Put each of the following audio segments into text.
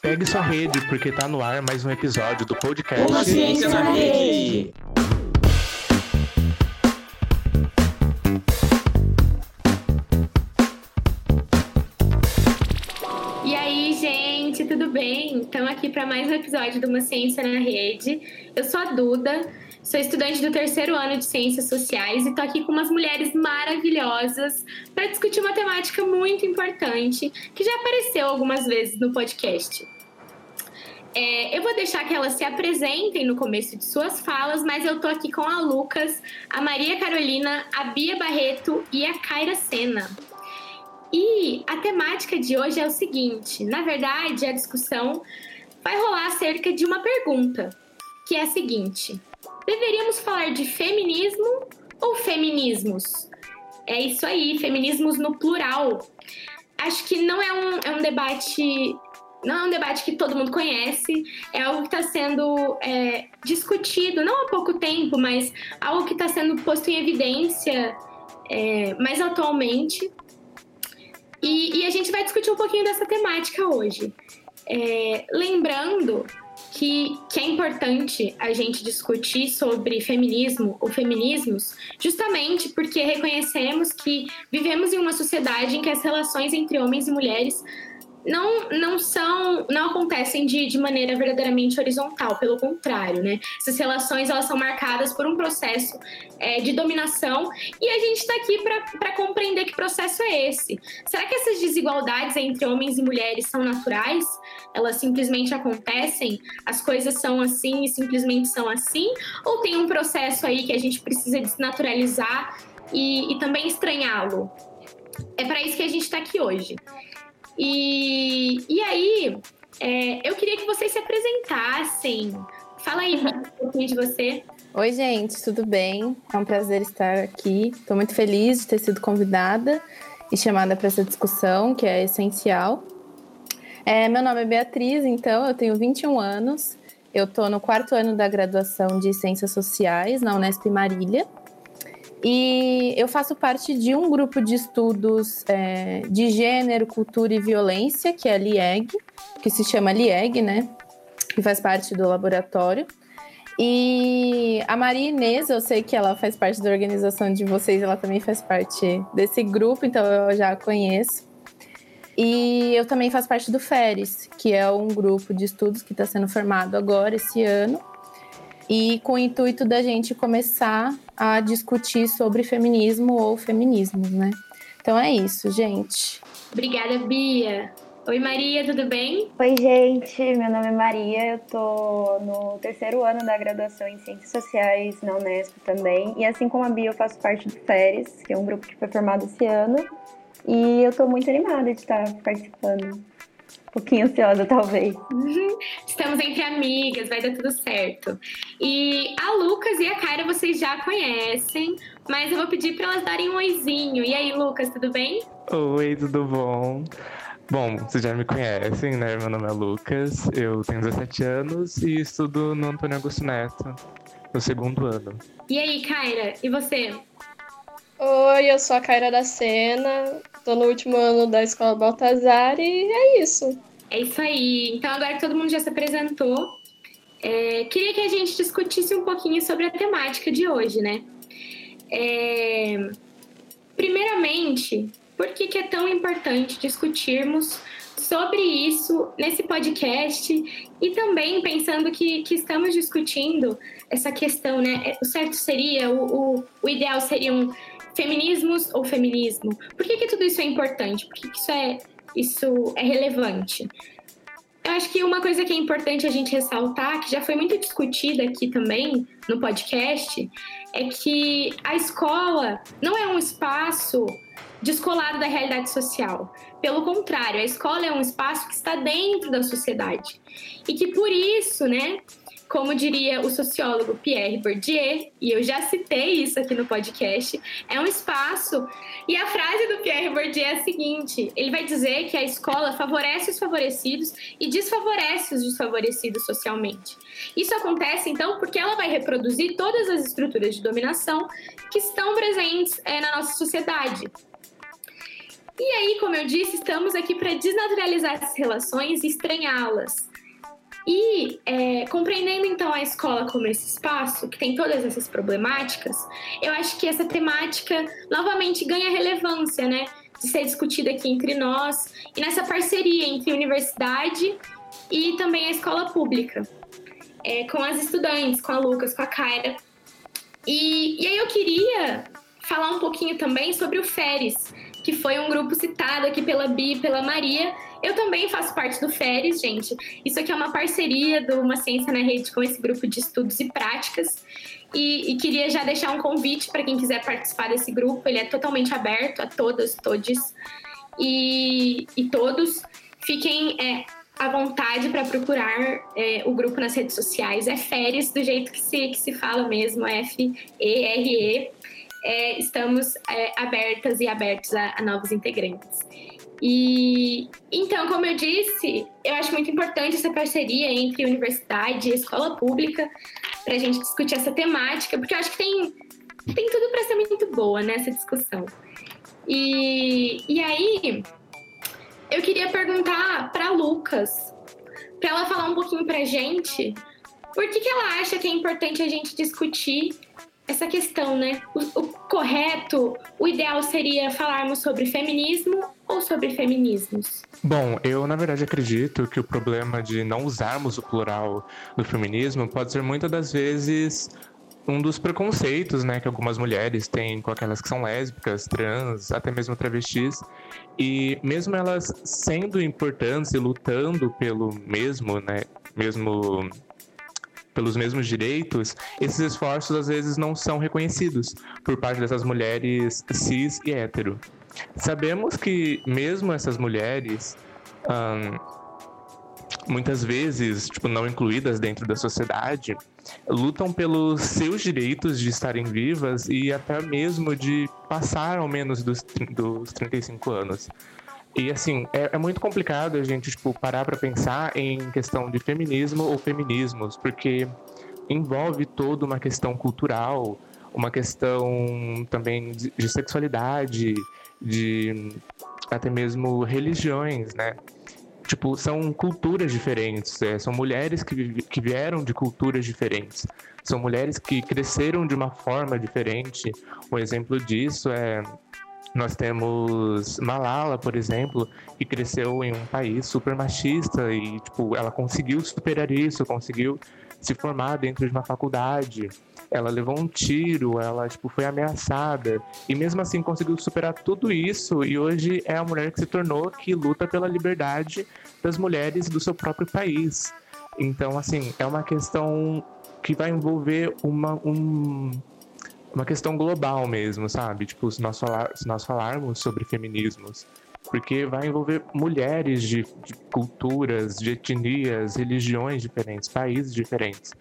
Pegue sua rede, porque tá no ar mais um episódio do podcast Uma Ciência na Rede. E aí, gente, tudo bem? Estamos aqui para mais um episódio de Uma Ciência na Rede. Eu sou a Duda, sou estudante do terceiro ano de Ciências Sociais e estou aqui com umas mulheres maravilhosas para discutir uma temática muito importante que já apareceu algumas vezes no podcast. É, eu vou deixar que elas se apresentem no começo de suas falas, mas eu tô aqui com a Lucas, a Maria Carolina, a Bia Barreto e a Kaira Sena. E a temática de hoje é o seguinte: na verdade, a discussão vai rolar acerca de uma pergunta, que é a seguinte: deveríamos falar de feminismo ou feminismos? É isso aí, feminismos no plural. Acho que não é um, é um debate não é um debate que todo mundo conhece, é algo que está sendo é, discutido, não há pouco tempo, mas algo que está sendo posto em evidência é, mais atualmente. E, e, a gente vai discutir um pouquinho dessa temática hoje. É, lembrando que, que, é importante a gente discutir sobre feminismo ou feminismos, justamente porque reconhecemos que vivemos em uma sociedade em que as relações entre homens e mulheres não, não são, não acontecem de, de maneira verdadeiramente horizontal, pelo contrário, né? Essas relações elas são marcadas por um processo é, de dominação e a gente está aqui para compreender que processo é esse. Será que essas desigualdades entre homens e mulheres são naturais? Elas simplesmente acontecem? As coisas são assim e simplesmente são assim? Ou tem um processo aí que a gente precisa desnaturalizar e, e também estranhá-lo? É para isso que a gente está aqui hoje. E, e aí, é, eu queria que vocês se apresentassem. Fala aí um pouquinho de você. Oi, gente, tudo bem? É um prazer estar aqui. Estou muito feliz de ter sido convidada e chamada para essa discussão, que é essencial. É, meu nome é Beatriz, então, eu tenho 21 anos. Eu estou no quarto ano da graduação de Ciências Sociais na Unesp Marília. E eu faço parte de um grupo de estudos é, de gênero, cultura e violência, que é a LIEG, que se chama LIEG, né? Que faz parte do laboratório. E a Maria Inês, eu sei que ela faz parte da organização de vocês, ela também faz parte desse grupo, então eu já a conheço. E eu também faço parte do FERES, que é um grupo de estudos que está sendo formado agora, esse ano, e com o intuito da gente começar a discutir sobre feminismo ou feminismos, né? Então é isso, gente. Obrigada, Bia. Oi, Maria, tudo bem? Oi, gente. Meu nome é Maria. Eu tô no terceiro ano da graduação em Ciências Sociais na Unesp também. E assim como a Bia, eu faço parte do FERES, que é um grupo que foi formado esse ano. E eu tô muito animada de estar participando pouquinho ansiosa, talvez. Uhum. Estamos entre amigas, vai dar tudo certo. E a Lucas e a Cara vocês já conhecem, mas eu vou pedir para elas darem um oizinho. E aí, Lucas, tudo bem? Oi, tudo bom? Bom, vocês já me conhecem, né? Meu nome é Lucas, eu tenho 17 anos e estudo no Antônio Augusto Neto, no segundo ano. E aí, Kaira, e você? Oi, eu sou a Kaira da Sena, tô no último ano da Escola Baltazar e é isso. É isso aí. Então, agora que todo mundo já se apresentou, é, queria que a gente discutisse um pouquinho sobre a temática de hoje, né? É, primeiramente, por que, que é tão importante discutirmos sobre isso nesse podcast e também pensando que, que estamos discutindo essa questão, né? O certo seria, o, o, o ideal seria um feminismos ou feminismo? Por que, que tudo isso é importante? Por que, que isso, é, isso é relevante? Eu acho que uma coisa que é importante a gente ressaltar, que já foi muito discutida aqui também no podcast, é que a escola não é um espaço descolado da realidade social. Pelo contrário, a escola é um espaço que está dentro da sociedade. E que por isso, né, como diria o sociólogo Pierre Bourdieu, e eu já citei isso aqui no podcast, é um espaço. E a frase do Pierre Bourdieu é a seguinte: ele vai dizer que a escola favorece os favorecidos e desfavorece os desfavorecidos socialmente. Isso acontece, então, porque ela vai reproduzir todas as estruturas de dominação que estão presentes é, na nossa sociedade. E aí, como eu disse, estamos aqui para desnaturalizar essas relações e estranhá-las. E é, compreendendo então a escola como esse espaço que tem todas essas problemáticas, eu acho que essa temática novamente ganha relevância, né? De ser discutida aqui entre nós e nessa parceria entre universidade e também a escola pública, é, com as estudantes, com a Lucas, com a Kaira. E, e aí eu queria falar um pouquinho também sobre o FERES, que foi um grupo citado aqui pela Bi e pela Maria. Eu também faço parte do FERES, gente. Isso aqui é uma parceria do Uma Ciência na Rede com esse grupo de estudos e práticas. E, e queria já deixar um convite para quem quiser participar desse grupo. Ele é totalmente aberto a todas, todes e, e todos. Fiquem é, à vontade para procurar é, o grupo nas redes sociais. É FERES, do jeito que se, que se fala mesmo, F-E-R-E é, estamos é, abertas e abertos a, a novos integrantes. E então, como eu disse, eu acho muito importante essa parceria entre universidade e escola pública para a gente discutir essa temática, porque eu acho que tem, tem tudo para ser muito boa nessa discussão. E, e aí, eu queria perguntar para Lucas, para ela falar um pouquinho para gente, por que, que ela acha que é importante a gente discutir essa questão, né? O, o, correto, o ideal seria falarmos sobre feminismo ou sobre feminismos? Bom, eu na verdade acredito que o problema de não usarmos o plural do feminismo pode ser muitas das vezes um dos preconceitos, né, que algumas mulheres têm com aquelas que são lésbicas, trans, até mesmo travestis, e mesmo elas sendo importantes e lutando pelo mesmo, né, mesmo pelos mesmos direitos, esses esforços às vezes não são reconhecidos por parte dessas mulheres cis e hétero. Sabemos que mesmo essas mulheres muitas vezes, tipo, não incluídas dentro da sociedade, lutam pelos seus direitos de estarem vivas e até mesmo de passar ao menos dos, dos 35 anos. E assim, é, é, muito complicado a gente, tipo, parar para pensar em questão de feminismo ou feminismos, porque envolve toda uma questão cultural, uma questão também de, de sexualidade, de até mesmo religiões, né? Tipo, são culturas diferentes, é, são mulheres que, que vieram de culturas diferentes, são mulheres que cresceram de uma forma diferente. Um exemplo disso é nós temos Malala, por exemplo, que cresceu em um país super machista e, tipo, ela conseguiu superar isso, conseguiu se formar dentro de uma faculdade. Ela levou um tiro, ela, tipo, foi ameaçada e mesmo assim conseguiu superar tudo isso e hoje é a mulher que se tornou que luta pela liberdade das mulheres do seu próprio país. Então, assim, é uma questão que vai envolver uma, um, uma questão global mesmo, sabe? Tipo, se nós, falar, se nós falarmos sobre feminismos, porque vai envolver mulheres de, de culturas, de etnias, religiões diferentes, países diferentes.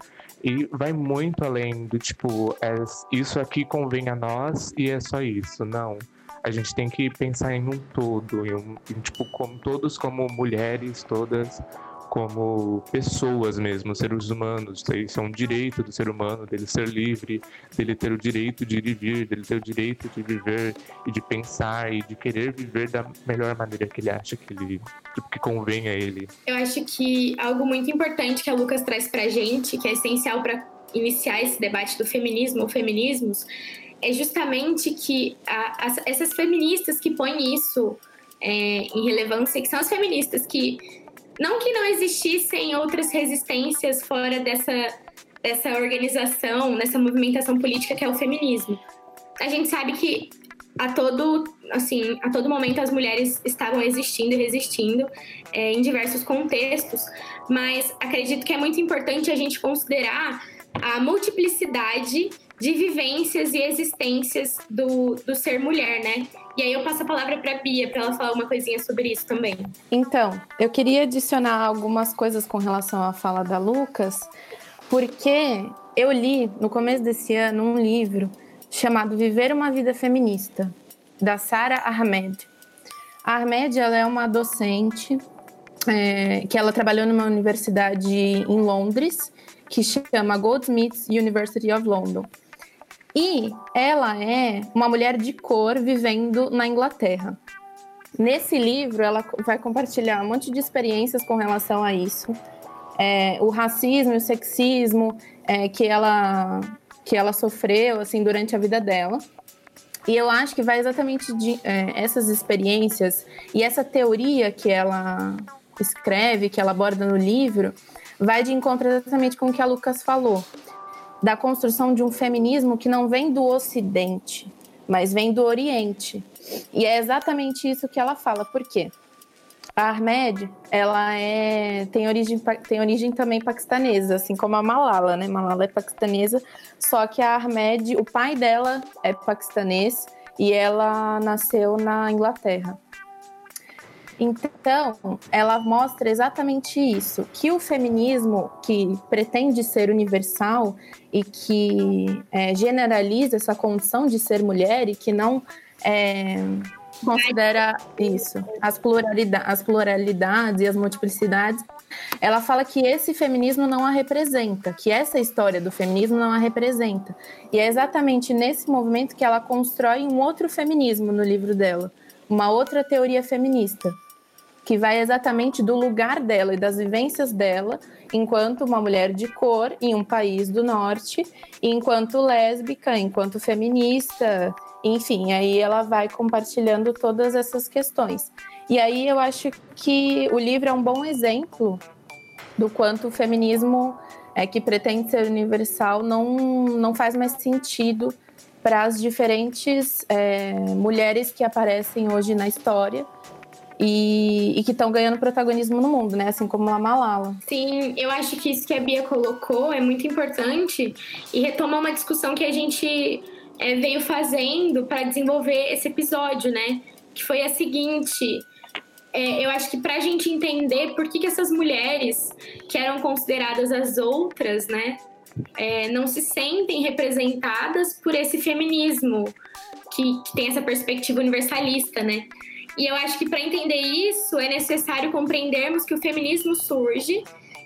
E vai muito além do tipo, é, isso aqui convém a nós e é só isso. Não. A gente tem que pensar em um todo, em, um, em tipo, como todos como mulheres, todas como pessoas mesmo, seres humanos. Isso é um direito do ser humano, dele ser livre, dele ter o direito de viver, dele ter o direito de viver e de pensar e de querer viver da melhor maneira que ele acha que ele que convém a ele. Eu acho que algo muito importante que a Lucas traz pra gente, que é essencial para iniciar esse debate do feminismo ou feminismos, é justamente que a, a, essas feministas que põem isso é, em relevância, que são as feministas que não que não existissem outras resistências fora dessa, dessa organização, dessa movimentação política que é o feminismo. A gente sabe que a todo, assim, a todo momento as mulheres estavam existindo e resistindo é, em diversos contextos, mas acredito que é muito importante a gente considerar a multiplicidade de vivências e existências do, do ser mulher, né? E aí eu passo a palavra para Bia para ela falar uma coisinha sobre isso também. Então, eu queria adicionar algumas coisas com relação à fala da Lucas, porque eu li no começo desse ano um livro chamado Viver uma Vida Feminista, da Sara Ahmed. A Ahmed ela é uma docente é, que ela trabalhou numa universidade em Londres que chama Goldsmiths University of London. E ela é uma mulher de cor vivendo na Inglaterra. Nesse livro, ela vai compartilhar um monte de experiências com relação a isso. É, o racismo e o sexismo é, que, ela, que ela sofreu assim durante a vida dela. E eu acho que vai exatamente de é, essas experiências e essa teoria que ela escreve, que ela aborda no livro, vai de encontro exatamente com o que a Lucas falou, da construção de um feminismo que não vem do Ocidente, mas vem do Oriente. E é exatamente isso que ela fala. Por quê? A Ahmed, ela é, tem, origem, tem origem também paquistanesa, assim como a Malala, né? Malala é paquistanesa, só que a Ahmed, o pai dela é paquistanês e ela nasceu na Inglaterra. Então, ela mostra exatamente isso, que o feminismo que pretende ser universal e que é, generaliza essa condição de ser mulher e que não é, considera isso, as, as pluralidades e as multiplicidades, ela fala que esse feminismo não a representa, que essa história do feminismo não a representa. E é exatamente nesse movimento que ela constrói um outro feminismo no livro dela, uma outra teoria feminista que vai exatamente do lugar dela e das vivências dela enquanto uma mulher de cor em um país do norte, enquanto lésbica, enquanto feminista, enfim, aí ela vai compartilhando todas essas questões. E aí eu acho que o livro é um bom exemplo do quanto o feminismo é que pretende ser universal não, não faz mais sentido para as diferentes é, mulheres que aparecem hoje na história e, e que estão ganhando protagonismo no mundo, né? Assim como a Malala. Sim, eu acho que isso que a Bia colocou é muito importante e retoma uma discussão que a gente é, veio fazendo para desenvolver esse episódio, né? Que foi a seguinte. É, eu acho que para a gente entender por que, que essas mulheres que eram consideradas as outras, né, é, não se sentem representadas por esse feminismo que, que tem essa perspectiva universalista, né? E eu acho que para entender isso é necessário compreendermos que o feminismo surge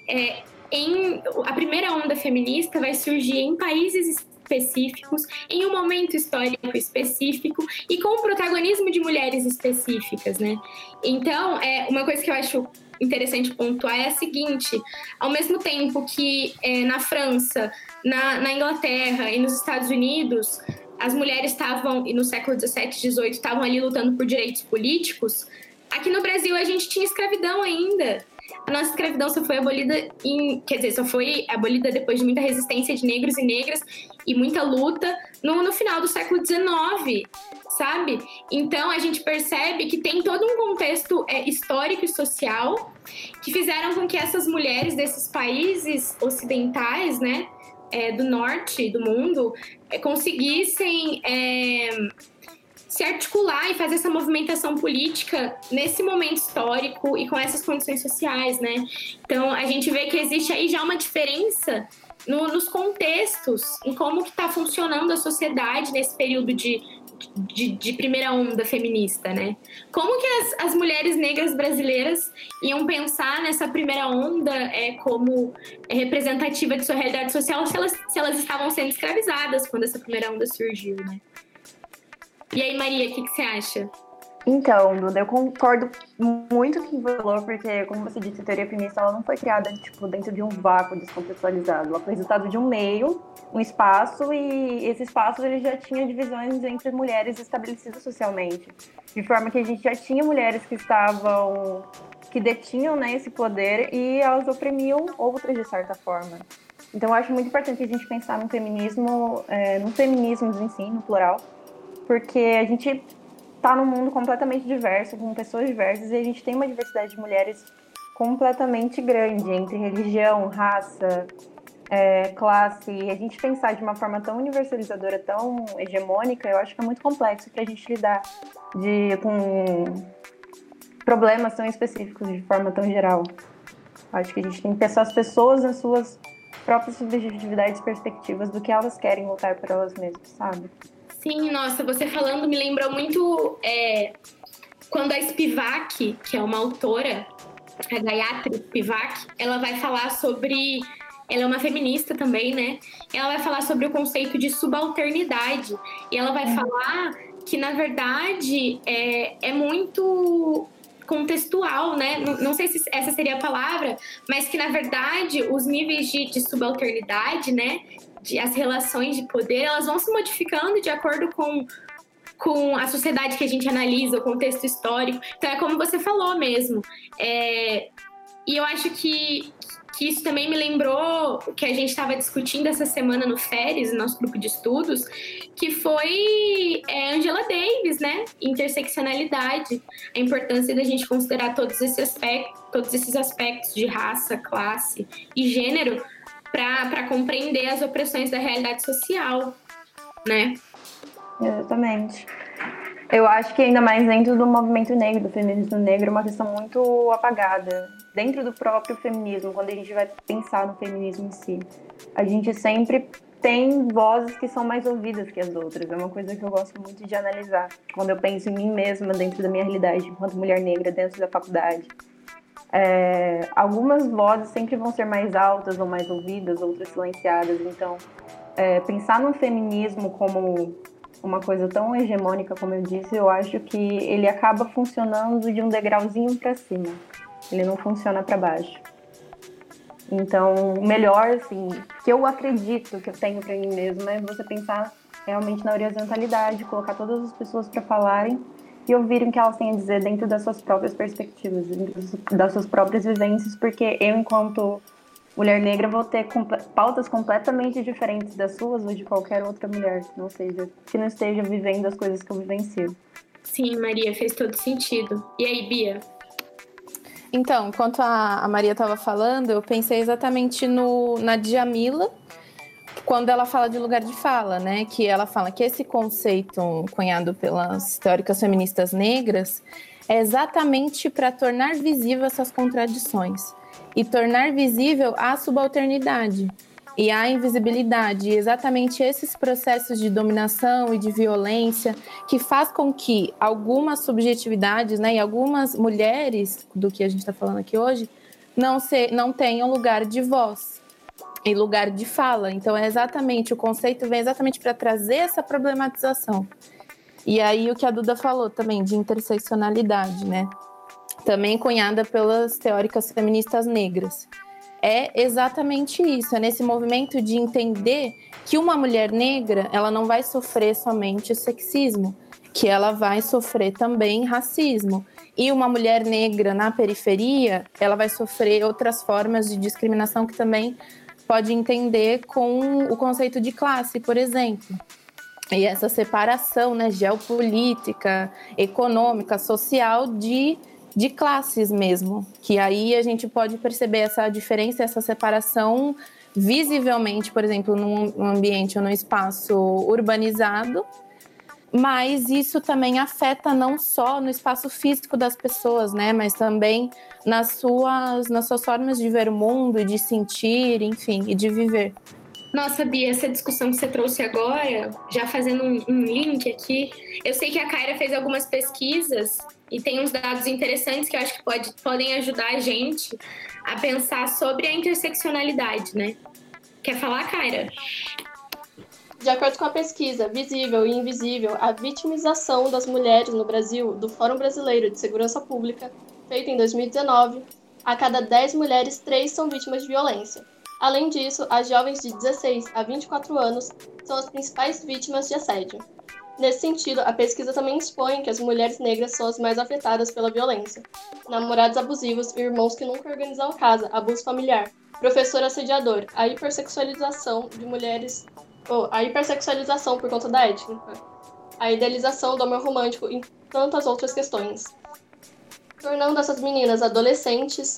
é, em a primeira onda feminista vai surgir em países específicos, em um momento histórico específico e com o protagonismo de mulheres específicas, né? Então, é uma coisa que eu acho interessante pontuar é a seguinte: ao mesmo tempo que é, na França, na, na Inglaterra e nos Estados Unidos as mulheres estavam, e no século XVII, XVIII, estavam ali lutando por direitos políticos, aqui no Brasil a gente tinha escravidão ainda. A nossa escravidão só foi abolida em, quer dizer, só foi abolida depois de muita resistência de negros e negras e muita luta no, no final do século XIX, sabe? Então a gente percebe que tem todo um contexto é, histórico e social que fizeram com que essas mulheres desses países ocidentais, né, é, do norte do mundo conseguissem é, se articular e fazer essa movimentação política nesse momento histórico e com essas condições sociais, né? Então a gente vê que existe aí já uma diferença no, nos contextos, em como que está funcionando a sociedade nesse período de de, de, primeira onda feminista, né? Como que as, as, mulheres negras brasileiras iam pensar nessa primeira onda é, como representativa de sua realidade social se elas, se elas estavam sendo escravizadas quando essa primeira onda surgiu, né? E aí, Maria, o que, que você acha? Então, Duda, eu concordo muito com o que você falou, porque, como você disse, a teoria feminista ela não foi criada tipo, dentro de um vácuo descontextualizado. Ela foi resultado de um meio, um espaço, e esse espaço ele já tinha divisões entre mulheres estabelecidas socialmente. De forma que a gente já tinha mulheres que estavam. que detinham né, esse poder e elas oprimiam outras de certa forma. Então, eu acho muito importante a gente pensar no feminismo, é, no feminismo em si, no plural, porque a gente está num mundo completamente diverso, com pessoas diversas, e a gente tem uma diversidade de mulheres completamente grande entre religião, raça, é, classe. A gente pensar de uma forma tão universalizadora, tão hegemônica, eu acho que é muito complexo para a gente lidar de, com problemas tão específicos de forma tão geral. Acho que a gente tem que pensar as pessoas nas suas próprias subjetividades perspectivas do que elas querem lutar por elas mesmas, sabe? Sim, nossa, você falando me lembrou muito é, quando a Spivak, que é uma autora, a Gayatri Spivak, ela vai falar sobre. Ela é uma feminista também, né? Ela vai falar sobre o conceito de subalternidade. E ela vai falar que, na verdade, é, é muito contextual, né? Não, não, sei se essa seria a palavra, mas que na verdade os níveis de, de subalternidade, né? De, as relações de poder, elas vão se modificando de acordo com, com a sociedade que a gente analisa, o contexto histórico. Então é como você falou mesmo. É, e eu acho que, que isso também me lembrou que a gente estava discutindo essa semana no Férias, no nosso grupo de estudos, que foi é, Angela Davis, né? Interseccionalidade, a importância da gente considerar todos esses aspectos, todos esses aspectos de raça, classe e gênero para compreender as opressões da realidade social, né? Exatamente. Eu acho que ainda mais dentro do movimento negro, do feminismo negro, é uma questão muito apagada. Dentro do próprio feminismo, quando a gente vai pensar no feminismo em si, a gente sempre tem vozes que são mais ouvidas que as outras. É uma coisa que eu gosto muito de analisar. Quando eu penso em mim mesma dentro da minha realidade, enquanto mulher negra dentro da faculdade. É, algumas vozes sempre vão ser mais altas ou mais ouvidas, outras silenciadas. Então, é, pensar no feminismo como uma coisa tão hegemônica como eu disse, eu acho que ele acaba funcionando de um degrauzinho para cima. Ele não funciona para baixo. Então, o melhor, assim, que eu acredito que eu tenho para mim mesma é você pensar realmente na horizontalidade, colocar todas as pessoas para falarem e ouvirem o que elas têm a dizer dentro das suas próprias perspectivas, das suas próprias vivências, porque eu, enquanto mulher negra, vou ter pautas completamente diferentes das suas ou de qualquer outra mulher, que não seja, que não esteja vivendo as coisas que eu vivencio. Sim, Maria, fez todo sentido. E aí, Bia? Então, enquanto a, a Maria estava falando, eu pensei exatamente no, na Djamila, quando ela fala de lugar de fala, né? Que ela fala que esse conceito cunhado pelas teóricas feministas negras é exatamente para tornar visível essas contradições e tornar visível a subalternidade e a invisibilidade, exatamente esses processos de dominação e de violência que faz com que algumas subjetividades, né, e algumas mulheres do que a gente está falando aqui hoje, não, se, não tenham lugar de voz e lugar de fala. Então é exatamente o conceito vem exatamente para trazer essa problematização. E aí o que a Duda falou também de interseccionalidade, né? Também cunhada pelas teóricas feministas negras é exatamente isso, é nesse movimento de entender que uma mulher negra, ela não vai sofrer somente sexismo, que ela vai sofrer também racismo. E uma mulher negra na periferia, ela vai sofrer outras formas de discriminação que também pode entender com o conceito de classe, por exemplo. E essa separação né, geopolítica, econômica, social de de classes mesmo, que aí a gente pode perceber essa diferença, essa separação visivelmente, por exemplo, num ambiente ou num espaço urbanizado, mas isso também afeta não só no espaço físico das pessoas, né, mas também nas suas, nas suas formas de ver o mundo, de sentir, enfim, e de viver. Nossa, Bia, essa discussão que você trouxe agora, já fazendo um, um link aqui, eu sei que a Kaira fez algumas pesquisas e tem uns dados interessantes que eu acho que pode, podem ajudar a gente a pensar sobre a interseccionalidade, né? Quer falar, Kaira? De acordo com a pesquisa Visível e Invisível, a vitimização das mulheres no Brasil, do Fórum Brasileiro de Segurança Pública, feita em 2019, a cada 10 mulheres, 3 são vítimas de violência. Além disso, as jovens de 16 a 24 anos são as principais vítimas de assédio. Nesse sentido, a pesquisa também expõe que as mulheres negras são as mais afetadas pela violência. Namorados abusivos, irmãos que nunca organizam casa, abuso familiar, professor assediador, a hipersexualização de mulheres, ou a hipersexualização por conta da étnica, a idealização do amor romântico e tantas outras questões. Tornando essas meninas adolescentes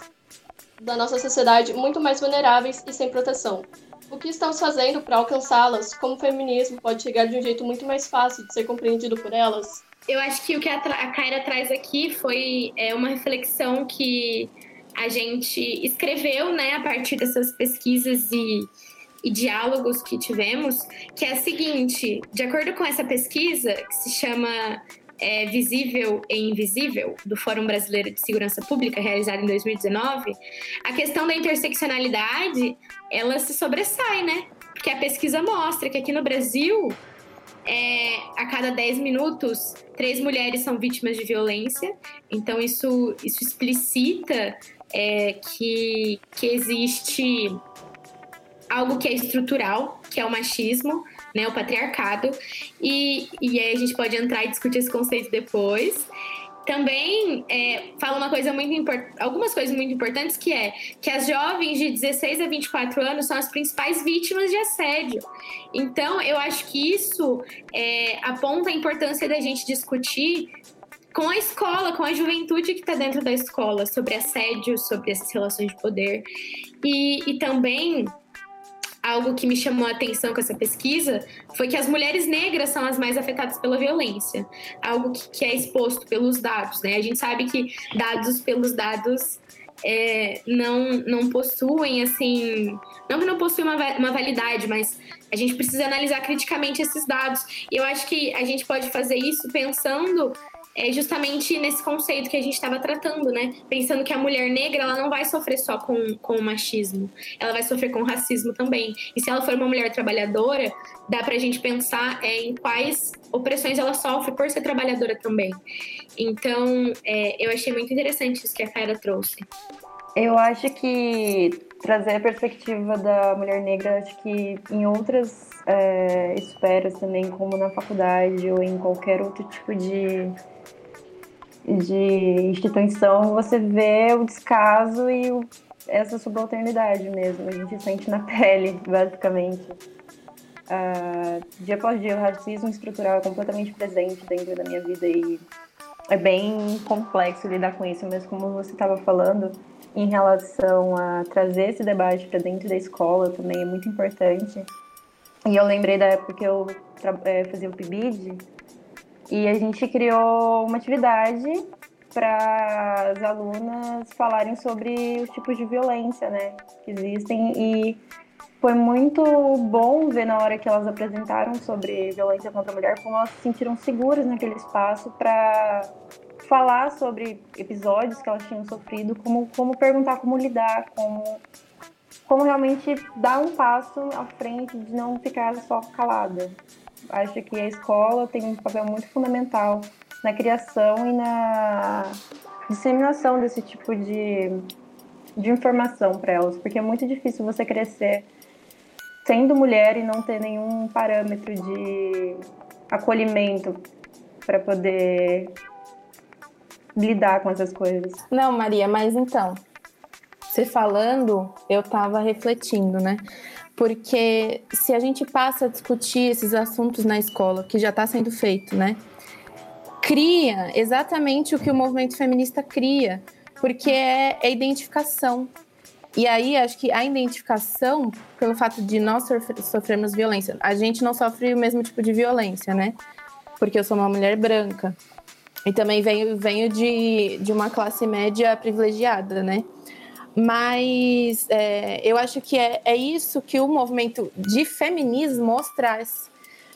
da nossa sociedade muito mais vulneráveis e sem proteção. O que estamos fazendo para alcançá-las? Como o feminismo pode chegar de um jeito muito mais fácil de ser compreendido por elas? Eu acho que o que a, a Kaira traz aqui foi é, uma reflexão que a gente escreveu, né, a partir dessas pesquisas e, e diálogos que tivemos, que é a seguinte: de acordo com essa pesquisa, que se chama é, Visível e Invisível, do Fórum Brasileiro de Segurança Pública, realizado em 2019, a questão da interseccionalidade, ela se sobressai, né? Porque a pesquisa mostra que aqui no Brasil, é, a cada 10 minutos, três mulheres são vítimas de violência. Então, isso, isso explicita é, que, que existe algo que é estrutural, que é o machismo, né, o patriarcado, e, e aí a gente pode entrar e discutir esse conceito depois. Também é, fala uma coisa muito importante, algumas coisas muito importantes, que é que as jovens de 16 a 24 anos são as principais vítimas de assédio. Então, eu acho que isso é, aponta a importância da gente discutir com a escola, com a juventude que está dentro da escola, sobre assédio, sobre essas relações de poder. E, e também algo que me chamou a atenção com essa pesquisa foi que as mulheres negras são as mais afetadas pela violência. Algo que, que é exposto pelos dados, né? A gente sabe que dados pelos dados é, não, não possuem, assim. Não que não possuem uma, uma validade, mas a gente precisa analisar criticamente esses dados. E eu acho que a gente pode fazer isso pensando é justamente nesse conceito que a gente estava tratando, né? Pensando que a mulher negra ela não vai sofrer só com, com o machismo, ela vai sofrer com o racismo também. E se ela for uma mulher trabalhadora, dá para a gente pensar é, em quais opressões ela sofre por ser trabalhadora também. Então, é, eu achei muito interessante isso que a Cara trouxe. Eu acho que trazer a perspectiva da mulher negra, acho que em outras é, esferas também, como na faculdade ou em qualquer outro tipo de de instituição, você vê o descaso e o, essa subalternidade mesmo. A gente sente na pele, basicamente. Uh, dia após dia, o racismo estrutural é completamente presente dentro da minha vida e é bem complexo lidar com isso, mas como você estava falando, em relação a trazer esse debate para dentro da escola também é muito importante. E eu lembrei da época que eu é, fazia o PIBID, e a gente criou uma atividade para as alunas falarem sobre os tipos de violência, né, que existem. E foi muito bom ver na hora que elas apresentaram sobre violência contra a mulher como elas se sentiram seguras naquele espaço para falar sobre episódios que elas tinham sofrido, como como perguntar como lidar, como como realmente dar um passo à frente de não ficar só calada acho que a escola tem um papel muito fundamental na criação e na disseminação desse tipo de, de informação para elas, porque é muito difícil você crescer sendo mulher e não ter nenhum parâmetro de acolhimento para poder lidar com essas coisas. Não, Maria, mas então, você falando, eu estava refletindo, né? Porque se a gente passa a discutir esses assuntos na escola, que já está sendo feito, né? Cria exatamente o que o movimento feminista cria, porque é, é identificação. E aí, acho que a identificação, pelo fato de nós sofrermos violência, a gente não sofre o mesmo tipo de violência, né? Porque eu sou uma mulher branca. E também venho, venho de, de uma classe média privilegiada, né? Mas é, eu acho que é, é isso que o movimento de feminismo traz.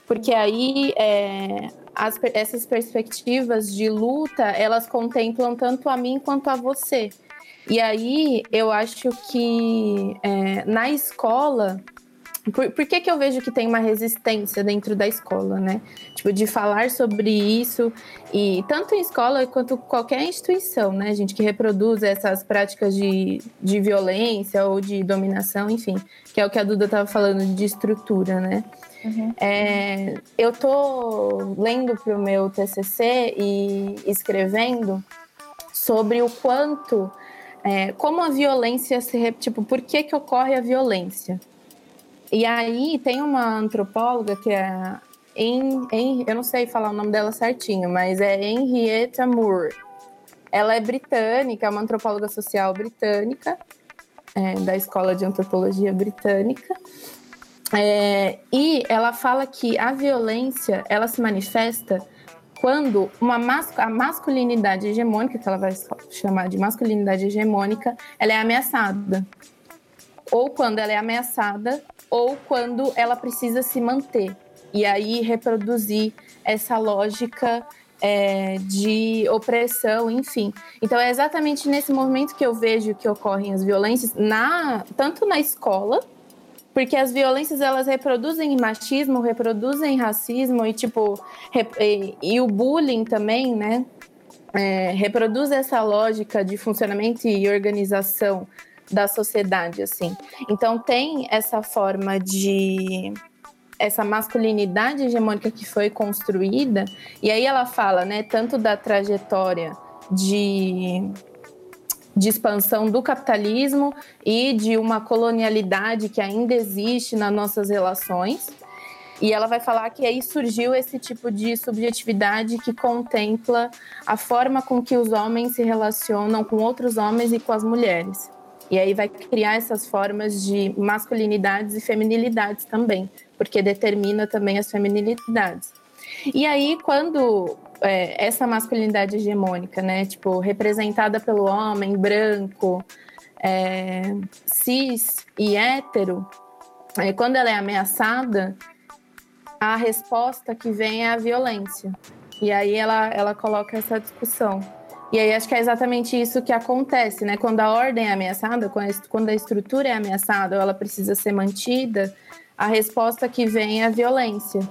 Porque aí é, as, essas perspectivas de luta, elas contemplam tanto a mim quanto a você. E aí eu acho que é, na escola por, por que, que eu vejo que tem uma resistência dentro da escola, né? Tipo, de falar sobre isso, e tanto em escola quanto qualquer instituição, né, gente, que reproduz essas práticas de, de violência ou de dominação, enfim, que é o que a Duda estava falando de estrutura, né? Uhum. É, eu tô lendo para o meu TCC e escrevendo sobre o quanto, é, como a violência se, tipo, por que que ocorre a violência? E aí tem uma antropóloga que é em, em, eu não sei falar o nome dela certinho, mas é Henrietta Moore. Ela é britânica, é uma antropóloga social britânica, é, da Escola de Antropologia Britânica. É, e ela fala que a violência ela se manifesta quando uma mas a masculinidade hegemônica, que ela vai chamar de masculinidade hegemônica, ela é ameaçada. Ou quando ela é ameaçada, ou quando ela precisa se manter. E aí reproduzir essa lógica é, de opressão, enfim. Então é exatamente nesse momento que eu vejo que ocorrem as violências, na, tanto na escola, porque as violências elas reproduzem machismo, reproduzem racismo e tipo e, e o bullying também, né? É, reproduz essa lógica de funcionamento e organização da sociedade, assim. Então tem essa forma de essa masculinidade hegemônica que foi construída, e aí ela fala, né, tanto da trajetória de, de expansão do capitalismo e de uma colonialidade que ainda existe nas nossas relações. E ela vai falar que aí surgiu esse tipo de subjetividade que contempla a forma com que os homens se relacionam com outros homens e com as mulheres. E aí vai criar essas formas de masculinidades e feminilidades também, porque determina também as feminilidades. E aí, quando é, essa masculinidade hegemônica, né, tipo, representada pelo homem branco, é, cis e hétero, é, quando ela é ameaçada, a resposta que vem é a violência. E aí ela, ela coloca essa discussão. E aí acho que é exatamente isso que acontece, né? Quando a ordem é ameaçada, quando a estrutura é ameaçada ou ela precisa ser mantida, a resposta que vem é a violência.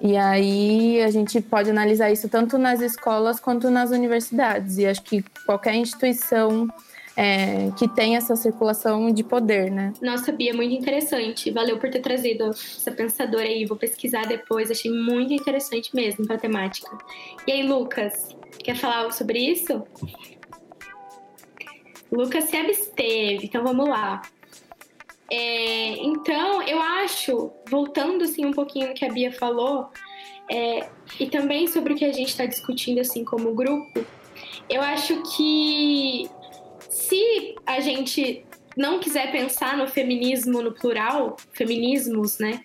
E aí a gente pode analisar isso tanto nas escolas quanto nas universidades. E acho que qualquer instituição é, que tem essa circulação de poder, né? Nossa, Bia, muito interessante. Valeu por ter trazido essa pensadora aí. Vou pesquisar depois. Achei muito interessante mesmo a temática. E aí, Lucas, Quer falar algo sobre isso? Lucas se absteve, então vamos lá. É, então, eu acho, voltando assim um pouquinho no que a Bia falou, é, e também sobre o que a gente está discutindo assim como grupo, eu acho que se a gente não quiser pensar no feminismo no plural, feminismos, né?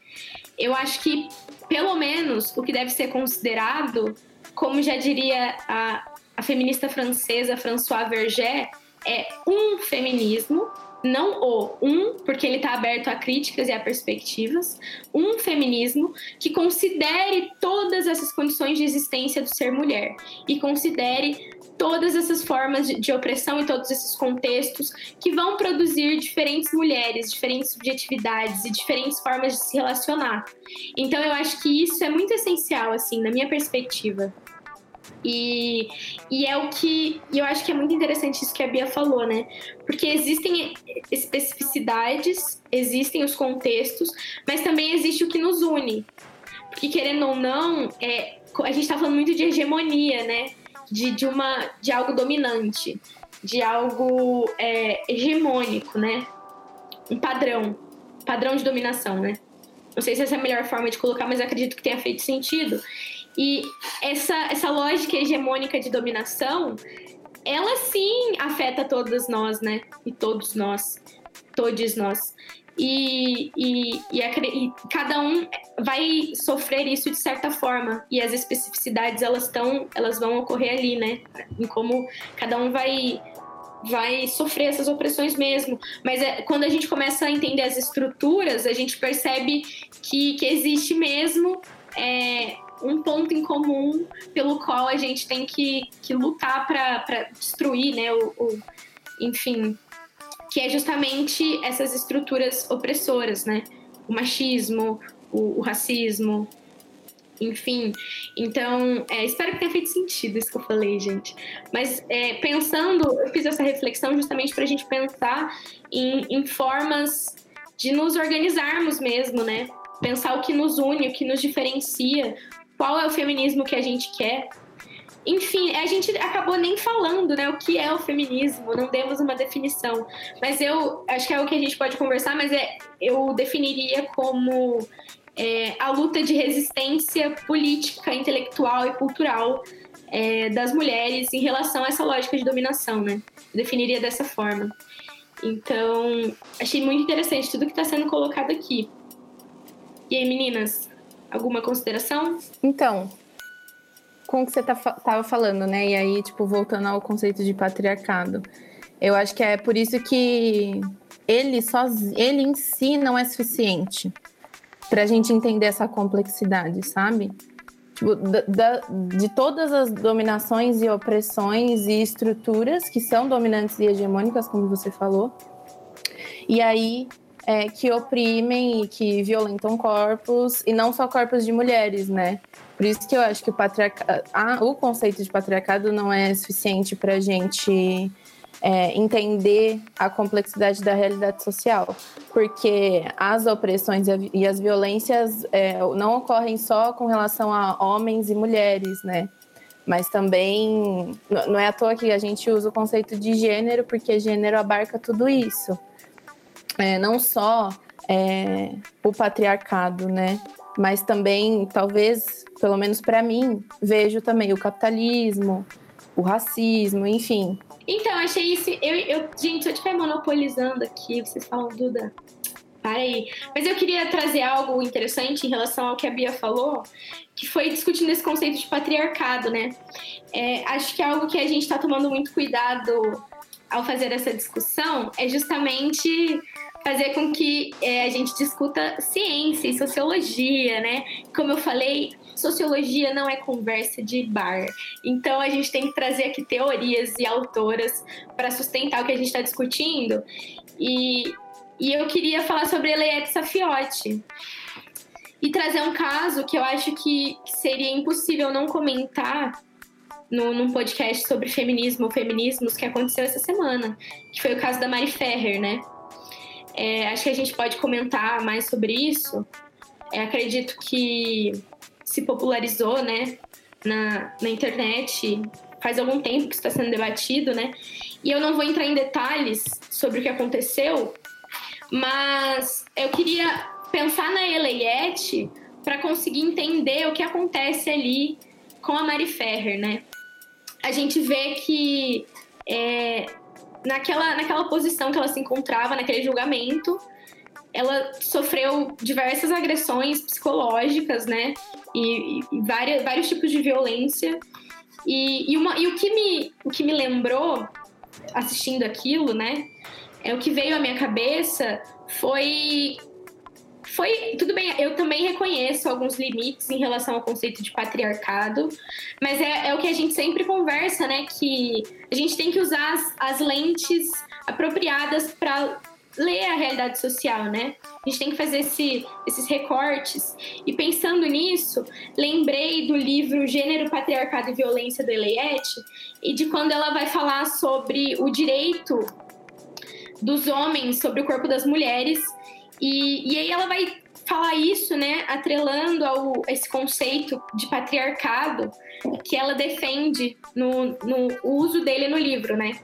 Eu acho que pelo menos o que deve ser considerado como já diria a, a feminista francesa Françoise Verger, é um feminismo, não o um, porque ele está aberto a críticas e a perspectivas, um feminismo que considere todas essas condições de existência do ser mulher e considere todas essas formas de, de, opressão e todos esses contextos que vão produzir diferentes mulheres, diferentes subjetividades e diferentes formas de se relacionar. Então eu acho que isso é muito essencial, assim, na minha perspectiva. E, e é o que eu acho que é muito interessante isso que a Bia falou, né? Porque existem especificidades, existem os contextos, mas também existe o que nos une. Porque querendo ou não, é, a gente está falando muito de hegemonia, né? De, de, uma, de algo dominante, de algo é, hegemônico, né? Um padrão, padrão de dominação, né? Não sei se essa é a melhor forma de colocar, mas acredito que tenha feito sentido. E essa, essa lógica hegemônica de dominação, ela sim afeta todas nós, né? E todos nós, todos nós. E, e, e, a, e, cada um vai sofrer isso de certa forma e as especificidades elas estão elas vão ocorrer ali né em como cada um vai vai sofrer essas opressões mesmo mas é, quando a gente começa a entender as estruturas a gente percebe que, que existe mesmo é, um ponto em comum pelo qual a gente tem que, que lutar para destruir, né? O, o, enfim, que é justamente essas estruturas opressoras, né? O machismo, o, o racismo, enfim. Então, é, espero que tenha feito sentido isso que eu falei, gente. Mas é, pensando, eu fiz essa reflexão justamente para a gente pensar em, em formas de nos organizarmos mesmo, né? Pensar o que nos une, o que nos diferencia, qual é o feminismo que a gente quer. Enfim, a gente acabou nem falando, né, o que é o feminismo, não demos uma definição. Mas eu acho que é o que a gente pode conversar, mas é, eu definiria como é, a luta de resistência política, intelectual e cultural é, das mulheres em relação a essa lógica de dominação, né? Eu definiria dessa forma. Então, achei muito interessante tudo que está sendo colocado aqui. E aí, meninas, Alguma consideração? Então, com o que você tá, tava falando, né? E aí, tipo, voltando ao conceito de patriarcado. Eu acho que é por isso que ele, sozinho, ele em si não é suficiente para a gente entender essa complexidade, sabe? Tipo, da, da, de todas as dominações e opressões e estruturas que são dominantes e hegemônicas, como você falou, e aí é, que oprimem e que violentam corpos, e não só corpos de mulheres, né? Por isso que eu acho que o, patriarca... ah, o conceito de patriarcado não é suficiente para a gente é, entender a complexidade da realidade social, porque as opressões e as violências é, não ocorrem só com relação a homens e mulheres, né? Mas também não é à toa que a gente usa o conceito de gênero, porque gênero abarca tudo isso. É, não só é, o patriarcado, né? Mas também, talvez, pelo menos para mim, vejo também o capitalismo, o racismo, enfim, então, achei isso. Eu, eu, gente, eu estiver monopolizando aqui, vocês falam, Duda, para aí. Mas eu queria trazer algo interessante em relação ao que a Bia falou, que foi discutindo esse conceito de patriarcado, né? É, acho que é algo que a gente está tomando muito cuidado ao fazer essa discussão é justamente fazer com que é, a gente discuta ciência e sociologia, né? Como eu falei, sociologia não é conversa de bar. Então a gente tem que trazer aqui teorias e autoras para sustentar o que a gente está discutindo. E, e eu queria falar sobre Eliette Safiotti e trazer um caso que eu acho que seria impossível não comentar no, num podcast sobre feminismo ou feminismos que aconteceu essa semana, que foi o caso da Mari Ferrer, né? É, acho que a gente pode comentar mais sobre isso. É, acredito que se popularizou, né, na, na internet faz algum tempo que está sendo debatido, né? E eu não vou entrar em detalhes sobre o que aconteceu, mas eu queria pensar na Eleiette para conseguir entender o que acontece ali com a Mari Ferrer, né? A gente vê que é, naquela, naquela posição que ela se encontrava, naquele julgamento, ela sofreu diversas agressões psicológicas, né? E, e várias, vários tipos de violência. E, e, uma, e o, que me, o que me lembrou, assistindo aquilo, né? É o que veio à minha cabeça foi foi tudo bem. Eu alguns limites em relação ao conceito de patriarcado, mas é, é o que a gente sempre conversa, né? Que a gente tem que usar as, as lentes apropriadas para ler a realidade social, né? A gente tem que fazer esse, esses recortes. E pensando nisso, lembrei do livro Gênero, Patriarcado e Violência do Eliette e de quando ela vai falar sobre o direito dos homens sobre o corpo das mulheres. E, e aí ela vai falar isso, né, atrelando ao esse conceito de patriarcado que ela defende no, no uso dele no livro, né?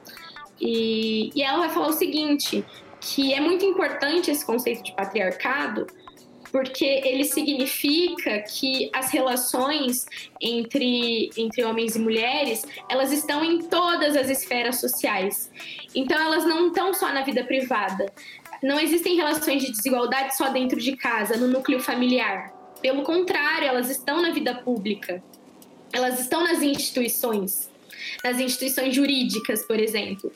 E, e ela vai falar o seguinte: que é muito importante esse conceito de patriarcado, porque ele significa que as relações entre, entre homens e mulheres, elas estão em todas as esferas sociais. Então elas não estão só na vida privada. Não existem relações de desigualdade só dentro de casa, no núcleo familiar. Pelo contrário, elas estão na vida pública. Elas estão nas instituições, nas instituições jurídicas, por exemplo.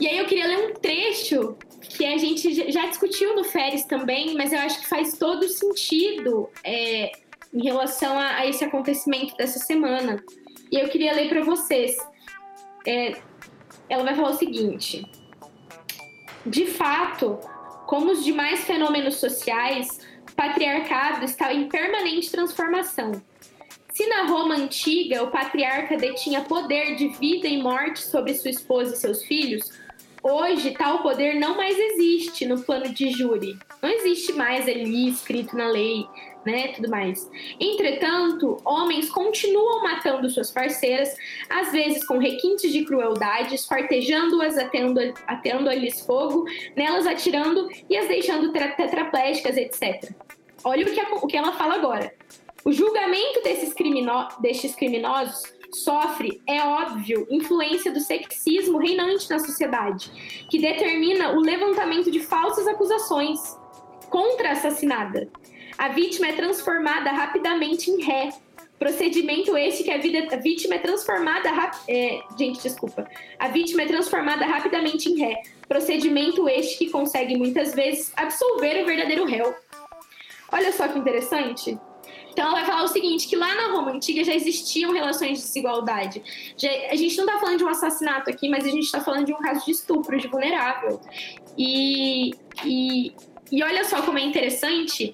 E aí eu queria ler um trecho que a gente já discutiu no Férias também, mas eu acho que faz todo sentido é, em relação a, a, esse acontecimento dessa semana. E eu queria ler para vocês. É, ela vai falar o seguinte: De fato, como os demais fenômenos sociais, o patriarcado está em permanente transformação. Se na Roma antiga o patriarca detinha poder de vida e morte sobre sua esposa e seus filhos, Hoje, tal poder não mais existe no plano de júri. Não existe mais ali escrito na lei, né, tudo mais. Entretanto, homens continuam matando suas parceiras, às vezes com requintes de crueldade, esquartejando-as, atendo-lhes fogo, nelas atirando e as deixando tetraplégicas, etc. Olha o que, a, o que ela fala agora. O julgamento desses, crimino, destes criminosos sofre, é óbvio, influência do sexismo reinante na sociedade, que determina o levantamento de falsas acusações contra a assassinada. A vítima é transformada rapidamente em ré, Procedimento este que a, vida, a vítima é transformada. É, gente, desculpa. A vítima é transformada rapidamente em ré. Procedimento este que consegue muitas vezes absolver o verdadeiro réu. Olha só que interessante. Então ela vai falar o seguinte, que lá na Roma Antiga já existiam relações de desigualdade. Já, a gente não está falando de um assassinato aqui, mas a gente está falando de um caso de estupro de vulnerável. E, e, e olha só como é interessante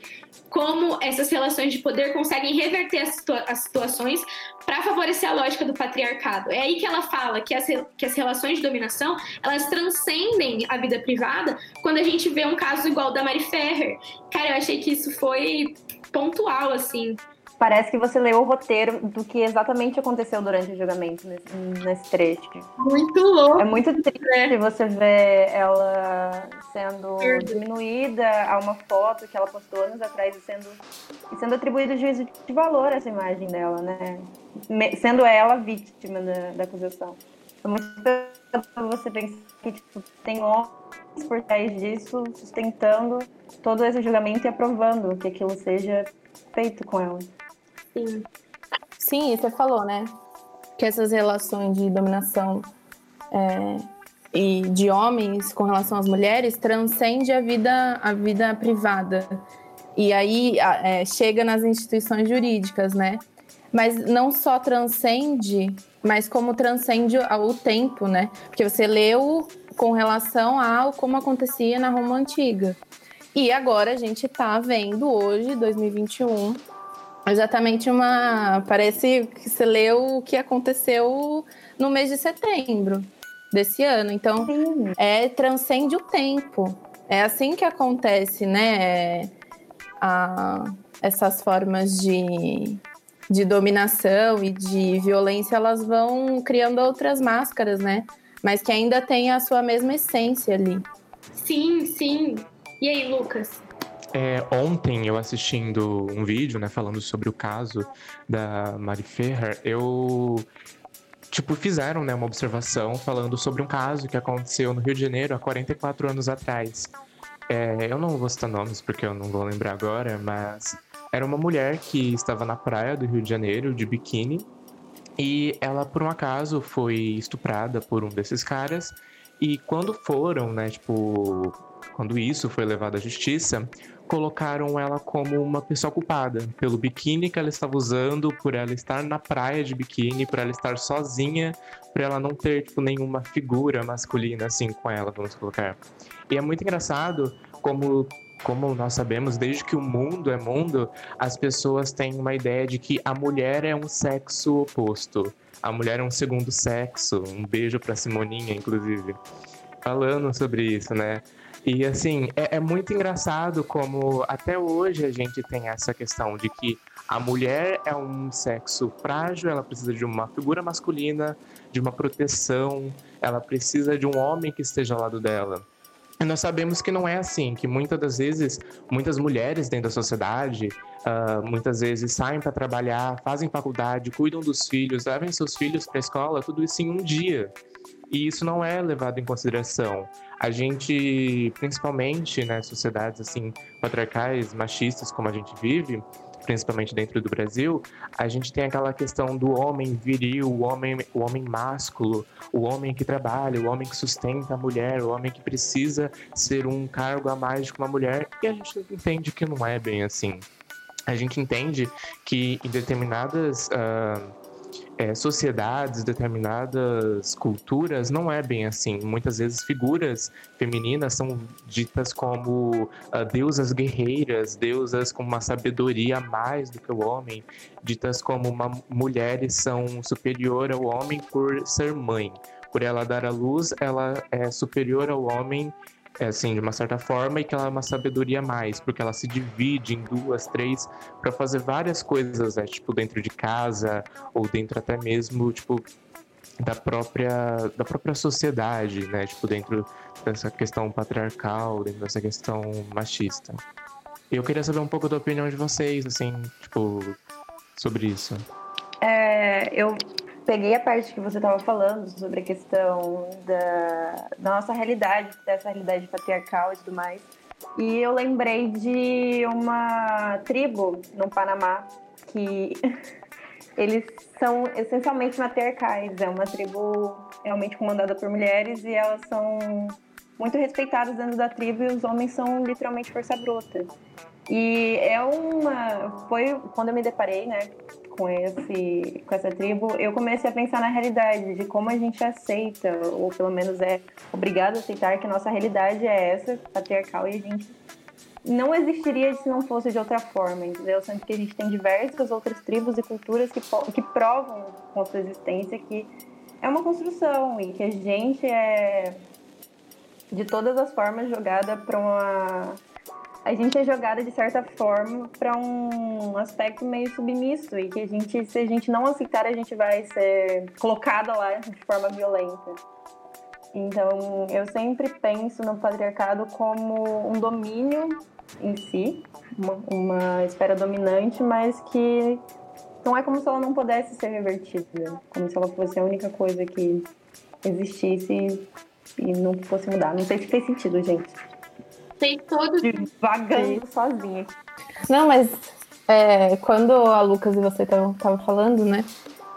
como essas relações de poder conseguem reverter as, situa as situações para favorecer a lógica do patriarcado. É aí que ela fala que as, que as relações de dominação elas transcendem a vida privada quando a gente vê um caso igual da Mari Ferrer. Cara, eu achei que isso foi pontual, assim. Parece que você leu o roteiro do que exatamente aconteceu durante o julgamento nesse, nesse trecho. Muito louco. É muito triste é. você ver ela sendo diminuída a uma foto que ela postou anos atrás e sendo, e sendo atribuído juízo de valor essa imagem dela, né? Me, sendo ela vítima da, da acusação. É muito você pensar que tipo, tem homens por trás disso sustentando todo esse julgamento e aprovando que aquilo seja feito com ela. Sim. Sim, você falou, né? Que essas relações de dominação é, e de homens com relação às mulheres transcende a vida, a vida privada. E aí é, chega nas instituições jurídicas, né? Mas não só transcende, mas como transcende o tempo, né? Porque você leu com relação a como acontecia na Roma Antiga. E agora a gente está vendo hoje, 2021, exatamente uma. Parece que você leu o que aconteceu no mês de setembro desse ano. Então, Sim. é transcende o tempo. É assim que acontece, né? A, essas formas de, de dominação e de violência, elas vão criando outras máscaras, né? Mas que ainda tem a sua mesma essência ali. Sim, sim. E aí, Lucas? É, ontem, eu assistindo um vídeo, né, falando sobre o caso da Mari Ferrer, eu tipo, fizeram né, uma observação falando sobre um caso que aconteceu no Rio de Janeiro há 44 anos atrás. É, eu não vou citar nomes porque eu não vou lembrar agora, mas era uma mulher que estava na praia do Rio de Janeiro, de biquíni, e ela, por um acaso, foi estuprada por um desses caras. E quando foram, né, tipo, quando isso foi levado à justiça, colocaram ela como uma pessoa culpada pelo biquíni que ela estava usando, por ela estar na praia de biquíni, por ela estar sozinha, por ela não ter tipo, nenhuma figura masculina assim com ela, vamos colocar. E é muito engraçado como como nós sabemos, desde que o mundo é mundo, as pessoas têm uma ideia de que a mulher é um sexo oposto. A mulher é um segundo sexo. Um beijo para Simoninha, inclusive. Falando sobre isso, né? E assim, é, é, muito engraçado como até hoje a gente tem essa questão de que a mulher é um sexo frágil, ela precisa de uma figura masculina, de uma proteção, ela precisa de um homem que esteja ao lado dela. E nós sabemos que não é assim, que muitas das vezes, muitas mulheres dentro da sociedade, uh, muitas vezes saem para trabalhar, fazem faculdadade, cuidam dos filhos, levam seus filhos para a escola, tudo isso em um dia. E isso não é levado em consideração. A gente, principalmente, né, sociedades assim patriarcais, machistas como a gente vive, principalmente dentro do Brasil, a gente tem aquela questão do homem viril, o homem, o homem másculo, o homem que trabalha, o homem que sustenta a mulher, o homem que precisa ser um cargo a mais que uma mulher, e a gente entende que não é bem assim. A gente entende que em determinadas uh, é, sociedades, determinadas culturas, não é bem assim. Muitas vezes figuras femininas são ditas como uh, deusas guerreiras, deusas com uma sabedoria a mais do que o homem, ditas como uma, mulheres são superior ao homem por ser mãe. Por ela dar à luz, ela é superior ao homem assim, de uma certa forma, e que ela é uma sabedoria mais, porque ela se divide em duas, três, para fazer várias coisas, né? Tipo, dentro de casa, ou dentro até mesmo, tipo, da própria, da própria sociedade, né? Tipo, dentro dessa questão patriarcal, dentro dessa questão machista. Eu queria saber um pouco da opinião de vocês, assim, tipo, sobre isso. É, eu peguei a parte que você estava falando sobre a questão da, da, nossa realidade, dessa realidade patriarcal e tudo mais. E eu lembrei de uma tribo no Panamá que eles são essencialmente matriarcais. É uma tribo realmente comandada por mulheres e elas são muito respeitadas dentro da tribo e os homens são literalmente força bruta. E é uma. Foi quando eu me deparei, né, com, esse, com essa tribo, eu comecei a pensar na realidade, de como a gente aceita, ou pelo menos é obrigado a aceitar que nossa realidade é essa, patriarcal, e a gente não existiria se não fosse de outra forma, entendeu? Sendo que a gente tem diversas outras tribos e culturas que, que provam com sua existência que é uma construção e que a gente é de todas as formas jogada para uma a gente é jogada de certa forma para um aspecto meio submisso e que a gente se a gente não aceitar a gente vai ser colocada lá de forma violenta. Então, eu sempre penso no patriarcado como um domínio em si, uma, uma esfera dominante, mas que não é como se ela não pudesse ser revertida, como se ela fosse a única coisa que existisse e não fosse mudar. Não sei se fez sentido, gente. Fez todo Vagando sozinha. Não, mas é, quando a Lucas e você estavam falando, né?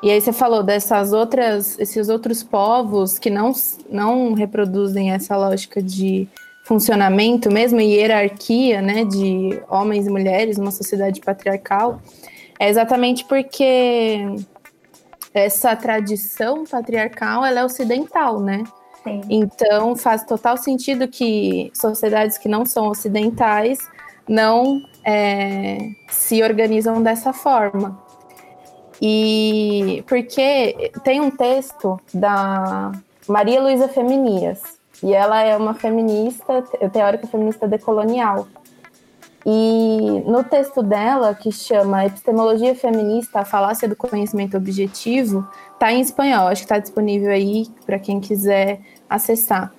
E aí você falou dessas outras, esses outros povos que não, não reproduzem essa lógica de funcionamento, mesmo hierarquia, né, de homens e mulheres numa sociedade patriarcal, é exatamente porque essa tradição patriarcal ela é ocidental, né? Então faz total sentido que sociedades que não são ocidentais não é, se organizam dessa forma. E porque tem um texto da Maria Luísa Feminias, e ela é uma feminista, teórica feminista decolonial. E no texto dela, que chama Epistemologia Feminista, a falácia do conhecimento objetivo, está em espanhol, acho que está disponível aí para quem quiser acessar.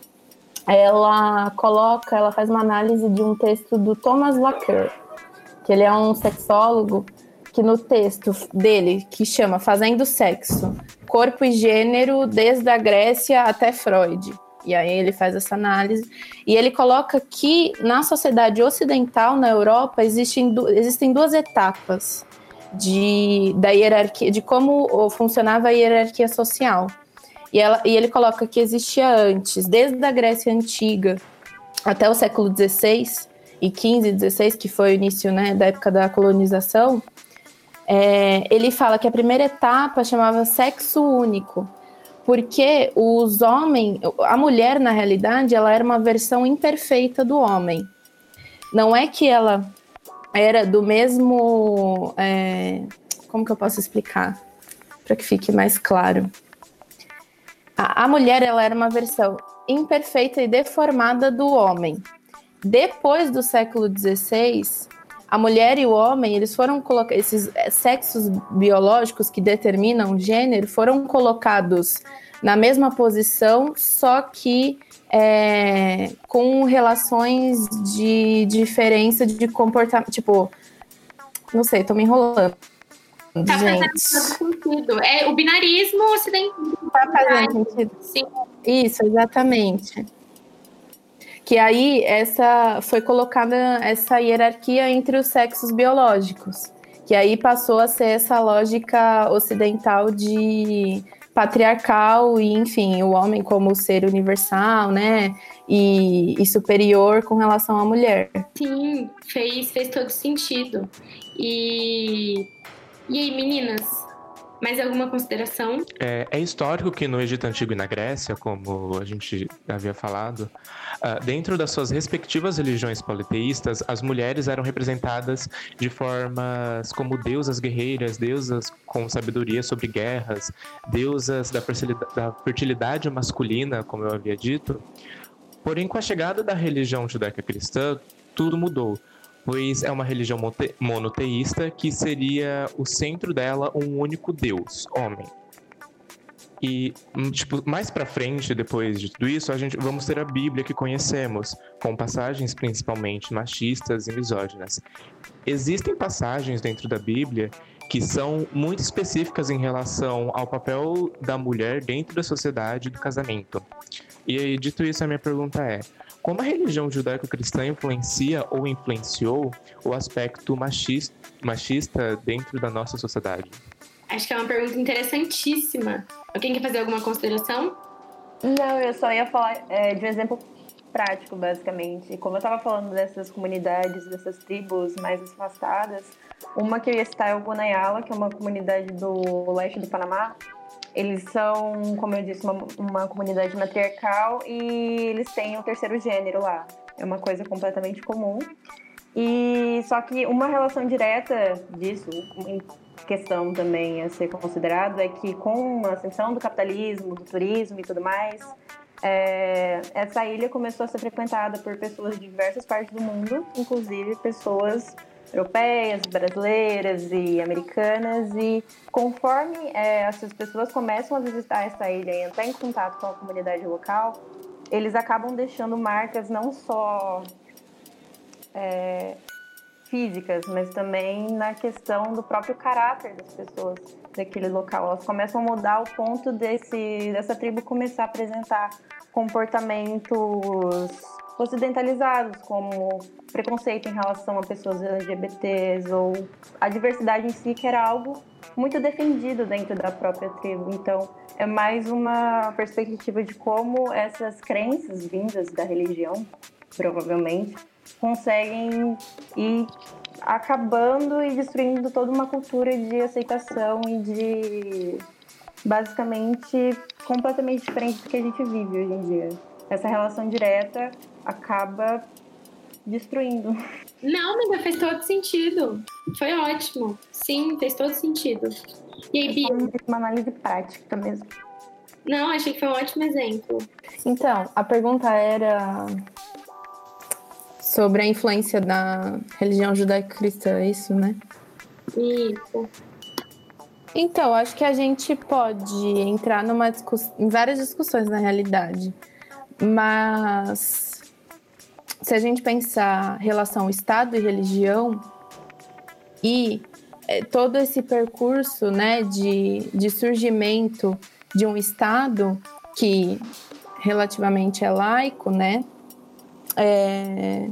Ela coloca, ela faz uma análise de um texto do Thomas Laqueur, que ele é um sexólogo que no texto dele, que chama Fazendo Sexo, Corpo e Gênero desde a Grécia até Freud, e aí ele faz essa análise e ele coloca que na sociedade ocidental, na Europa, existem, existem duas etapas de, da hierarquia, de como funcionava a hierarquia social. E, ela, e ele coloca que existia antes, desde a Grécia Antiga até o século XVI e XV e XVI, que foi o início né, da época da colonização, é, ele fala que a primeira etapa chamava sexo único, porque os homens, a mulher na realidade, ela era uma versão imperfeita do homem. Não é que ela era do mesmo, é, como que eu posso explicar para que fique mais claro? A, a mulher ela era uma versão imperfeita e deformada do homem. Depois do século XVI, a mulher e o homem, eles foram colocados, esses sexos biológicos que determinam o gênero foram colocados na mesma posição, só que é, com relações de diferença de comportamento. Tipo, não sei, tô me enrolando. Tá gente. fazendo sentido. É o binarismo ocidental. Tá fazendo sentido. Sim. Isso, exatamente. Que aí essa foi colocada essa hierarquia entre os sexos biológicos. Que aí passou a ser essa lógica ocidental de patriarcal e, enfim, o homem como ser universal, né? E, e, superior com relação à mulher. Sim, fez, fez todo sentido. E, e aí, meninas? Mais alguma consideração? É, é, histórico que no Egito Antigo e na Grécia, como a gente havia falado, uh, dentro das suas respectivas religiões politeístas, as mulheres eram representadas de formas como deusas guerreiras, deusas com sabedoria sobre guerras, deusas da fertilidade, da fertilidade masculina, como eu havia dito. Porém, com a chegada da religião judaica-cristã, tudo mudou pois é uma religião monoteísta que seria o centro dela um único Deus, homem. E hum, tipo, mais para frente, depois de tudo isso, a gente vamos ter a Bíblia que conhecemos, com passagens principalmente machistas e misóginas. Existem passagens dentro da Bíblia que são muito específicas em relação ao papel da mulher dentro da sociedade e do casamento. E aí, dito isso, a minha pergunta é: Como a religião judaico-cristã influencia ou influenciou o aspecto machista, machista dentro da nossa sociedade? Acho que é uma pergunta interessantíssima. Alguém quer fazer alguma consideração? Não, eu só ia falar é, de um exemplo prático, basicamente. Como eu estava falando dessas comunidades, dessas tribos mais afastadas, uma que eu ia citar é o Gunayala, que é uma comunidade do leste do Panamá. Eles são, como eu disse, uma, uma comunidade matriarcal e eles têm o terceiro gênero lá. É uma coisa completamente comum. E só que uma relação direta disso, em questão também a ser considerado, é que com a ascensão do capitalismo, do turismo e tudo mais, é, essa ilha começou a ser frequentada por pessoas de diversas partes do mundo, inclusive pessoas europeias, brasileiras e americanas. E conforme é, essas pessoas começam a visitar essa ilha e entrar em contato com a comunidade local, eles acabam deixando marcas não só é, físicas, mas também na questão do próprio caráter das pessoas daquele local. Elas começam a mudar ao ponto desse, dessa tribo começar a apresentar comportamentos ocidentalizados, como preconceito em relação a pessoas LGBTs ou a diversidade em si, que era algo muito defendido dentro da própria tribo. Então, é mais uma perspectiva de como essas crenças vindas da religião, provavelmente, conseguem ir acabando e destruindo toda uma cultura de aceitação e de basicamente completamente diferente do que a gente vive hoje em dia. Essa relação direta acaba destruindo. Não, amiga, fez todo sentido. Foi ótimo. Sim, fez todo sentido. E aí, Bia? Uma análise prática mesmo. Não, achei que foi um ótimo exemplo. Então, a pergunta era sobre a influência da religião judaico-cristã, é isso, né? Isso. Então, acho que a gente pode entrar numa discuss... em várias discussões na realidade, mas se a gente pensar relação Estado e religião e é, todo esse percurso, né, de, de surgimento de um Estado que relativamente é laico, né, é...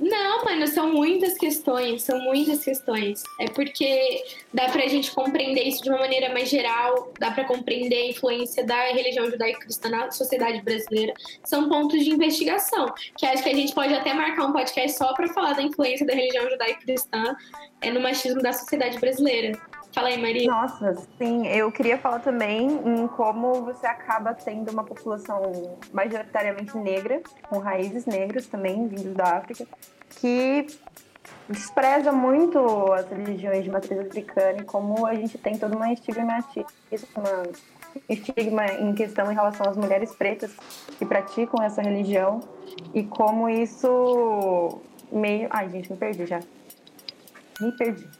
Não, mano, são muitas questões, são muitas questões. É porque dá pra gente compreender isso de uma maneira mais geral, dá pra compreender a influência da religião judaico-cristã na sociedade brasileira. São pontos de investigação, que acho que a gente pode até marcar um podcast só pra falar da influência da religião judaico-cristã é, no machismo da sociedade brasileira. Fala aí, Maria. Nossa, sim. Eu queria falar também em como você acaba tendo uma população majoritariamente negra, com raízes negras também, vindos da África, que despreza muito as religiões de matriz africana e como a gente tem toda uma estigmatismo, uma estigma em questão em relação às mulheres pretas que praticam essa religião e como isso meio... Ai, gente, me perdi já. Me perdi.